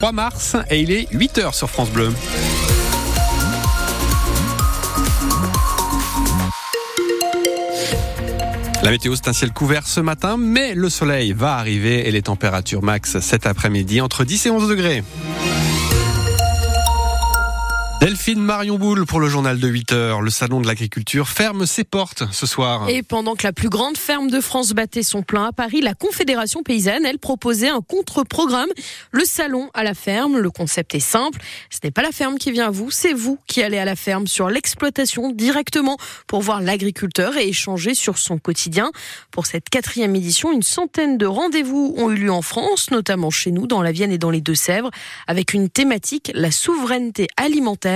3 mars et il est 8h sur France Bleu. La météo, c'est un ciel couvert ce matin, mais le soleil va arriver et les températures max cet après-midi entre 10 et 11 degrés. Delphine Marion Boule pour le journal de 8 heures. Le salon de l'agriculture ferme ses portes ce soir. Et pendant que la plus grande ferme de France battait son plein à Paris, la Confédération paysanne, elle proposait un contre-programme. Le salon à la ferme. Le concept est simple. Ce n'est pas la ferme qui vient à vous, c'est vous qui allez à la ferme sur l'exploitation directement pour voir l'agriculteur et échanger sur son quotidien. Pour cette quatrième édition, une centaine de rendez-vous ont eu lieu en France, notamment chez nous, dans la Vienne et dans les Deux-Sèvres, avec une thématique, la souveraineté alimentaire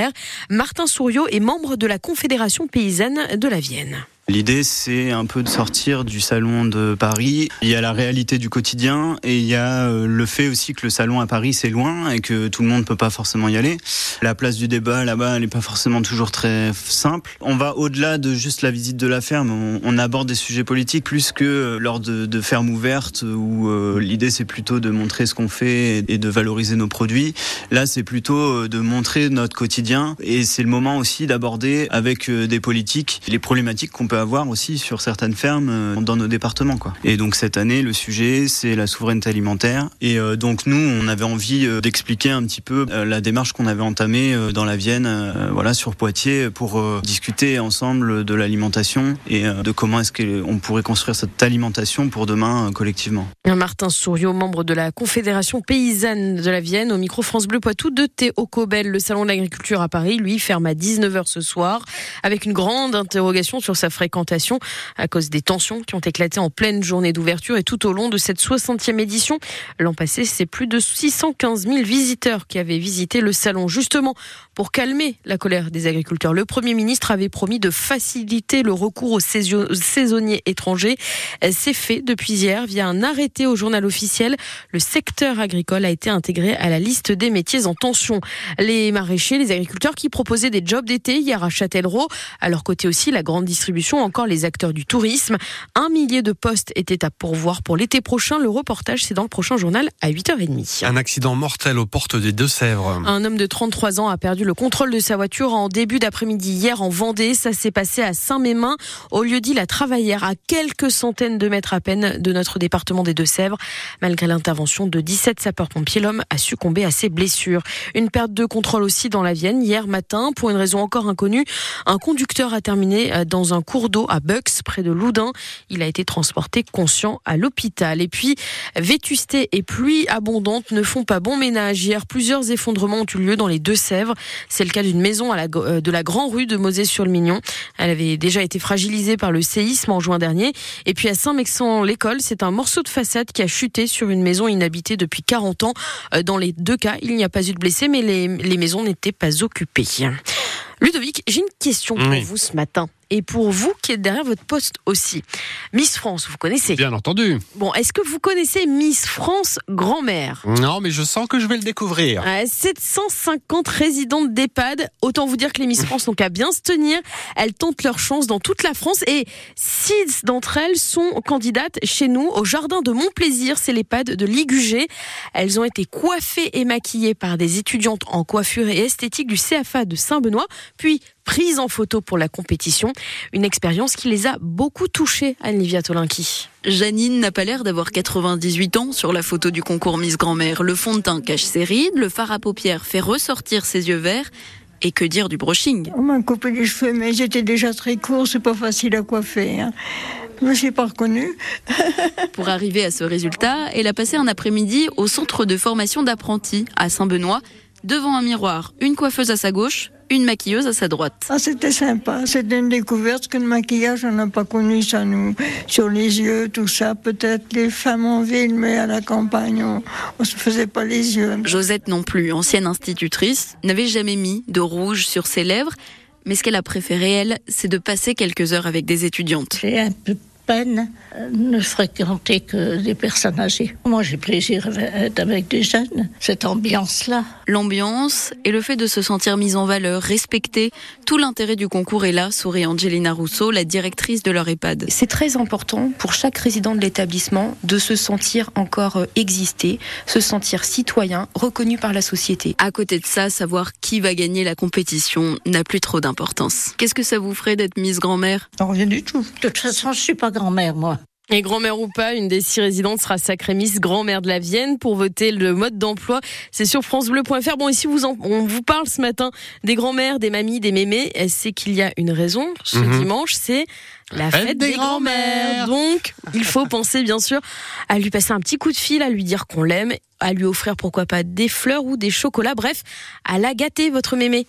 Martin Souriau est membre de la Confédération paysanne de la Vienne. L'idée, c'est un peu de sortir du salon de Paris. Il y a la réalité du quotidien et il y a euh, le fait aussi que le salon à Paris, c'est loin et que tout le monde ne peut pas forcément y aller. La place du débat là-bas, elle n'est pas forcément toujours très simple. On va au-delà de juste la visite de la ferme. On, aborde des sujets politiques plus que euh, lors de, fermes ouvertes où euh, l'idée, c'est plutôt de montrer ce qu'on fait et de valoriser nos produits. Là, c'est plutôt de montrer notre quotidien et c'est le moment aussi d'aborder avec des politiques les problématiques qu'on peut avoir aussi sur certaines fermes euh, dans nos départements. Quoi. Et donc cette année, le sujet, c'est la souveraineté alimentaire. Et euh, donc nous, on avait envie euh, d'expliquer un petit peu la démarche qu'on avait entamée dans la Vienne, voilà, sur Poitiers, pour discuter ensemble de l'alimentation et de comment est-ce qu'on pourrait construire cette alimentation pour demain collectivement. Martin Souriau, membre de la Confédération paysanne de la Vienne, au micro France Bleu Poitou de Théo Cobel. Le salon de l'agriculture à Paris, lui, ferme à 19h ce soir, avec une grande interrogation sur sa à cause des tensions qui ont éclaté en pleine journée d'ouverture et tout au long de cette 60e édition. L'an passé, c'est plus de 615 000 visiteurs qui avaient visité le salon justement pour calmer la colère des agriculteurs. Le Premier ministre avait promis de faciliter le recours aux saisonniers étrangers. C'est fait depuis hier via un arrêté au journal officiel. Le secteur agricole a été intégré à la liste des métiers en tension. Les maraîchers, les agriculteurs qui proposaient des jobs d'été hier à Châtellerault, à leur côté aussi la grande distribution encore les acteurs du tourisme. Un millier de postes étaient à pourvoir pour l'été prochain. Le reportage, c'est dans le prochain journal à 8h30. Un accident mortel aux portes des Deux-Sèvres. Un homme de 33 ans a perdu le contrôle de sa voiture en début d'après-midi hier en Vendée. Ça s'est passé à Saint-Mémin, au lieu dit la Travaillère, à quelques centaines de mètres à peine de notre département des Deux-Sèvres. Malgré l'intervention de 17 sapeurs-pompiers, l'homme a succombé à ses blessures. Une perte de contrôle aussi dans la Vienne hier matin pour une raison encore inconnue. Un conducteur a terminé euh, dans un cours d'eau à Bucks, près de Loudun. Il a été transporté conscient à l'hôpital. Et puis, vétusté et pluie abondante ne font pas bon ménage. Hier, plusieurs effondrements ont eu lieu dans les Deux-Sèvres. C'est le cas d'une maison à la, euh, de la Grand Rue de Mosée-sur-le-Mignon. Elle avait déjà été fragilisée par le séisme en juin dernier. Et puis à Saint-Mexan-l'École, c'est un morceau de façade qui a chuté sur une maison inhabitée depuis 40 ans. Euh, dans les deux cas, il n'y a pas eu de blessés, mais les, les maisons n'étaient pas occupées. Ludovic, j'ai une question pour vous ce matin et pour vous qui êtes derrière votre poste aussi. Miss France, vous connaissez Bien entendu. Bon, est-ce que vous connaissez Miss France grand-mère? Non, mais je sens que je vais le découvrir. 750 résidentes d'EHPAD. Autant vous dire que les Miss France n'ont qu'à bien se tenir. Elles tentent leur chance dans toute la France et six d'entre elles sont candidates chez nous au jardin de Montplaisir. C'est l'EHPAD de Ligugé. Elles ont été coiffées et maquillées par des étudiantes en coiffure et esthétique du CFA de Saint-Benoît, puis prise en photo pour la compétition. Une expérience qui les a beaucoup touchées, Anne-Livia Tolinki. Janine n'a pas l'air d'avoir 98 ans sur la photo du concours Miss Grand-mère. Le fond de teint cache ses rides, le fard à paupières fait ressortir ses yeux verts. Et que dire du brushing? On m'a coupé les cheveux, mais j'étais déjà très court, c'est pas facile à coiffer. Hein. Je ne suis pas reconnue. Pour arriver à ce résultat, elle a passé un après-midi au centre de formation d'apprentis à Saint-Benoît, devant un miroir, une coiffeuse à sa gauche, une maquilleuse à sa droite. Ah, c'était sympa. C'était une découverte que le maquillage, on n'a pas connu ça, nous. Sur les yeux, tout ça. Peut-être les femmes en ville, mais à la campagne, on ne se faisait pas les yeux. Josette non plus, ancienne institutrice, n'avait jamais mis de rouge sur ses lèvres. Mais ce qu'elle a préféré, elle, c'est de passer quelques heures avec des étudiantes. J'ai un peu peine euh, ne fréquenter que des personnes âgées. Moi, j'ai plaisir à être avec des jeunes, cette ambiance-là. L'ambiance et le fait de se sentir mise en valeur, respectée, tout l'intérêt du concours est là, sourit Angelina Rousseau, la directrice de leur EHPAD. C'est très important pour chaque résident de l'établissement de se sentir encore euh, exister, se sentir citoyen, reconnu par la société. À côté de ça, savoir qui va gagner la compétition n'a plus trop d'importance. Qu'est-ce que ça vous ferait d'être Miss Grand-mère? Rien du tout. De toute façon, je suis pas grand-mère, moi. Et grand-mère ou pas, une des six résidentes sera sacrée Miss Grand-mère de la Vienne pour voter le mode d'emploi. C'est sur francebleu.fr. Bon, ici, vous on vous parle ce matin des grand-mères, des mamies, des mémés. C'est qu'il y a une raison. Ce Mhm. dimanche, c'est la fête des, grands-mères. Donc, il faut penser, bien sûr, à lui passer un petit coup de fil, à lui dire qu'on l'aime, à lui offrir, pourquoi pas, des fleurs ou des chocolats. Bref, à la gâter, votre mémé.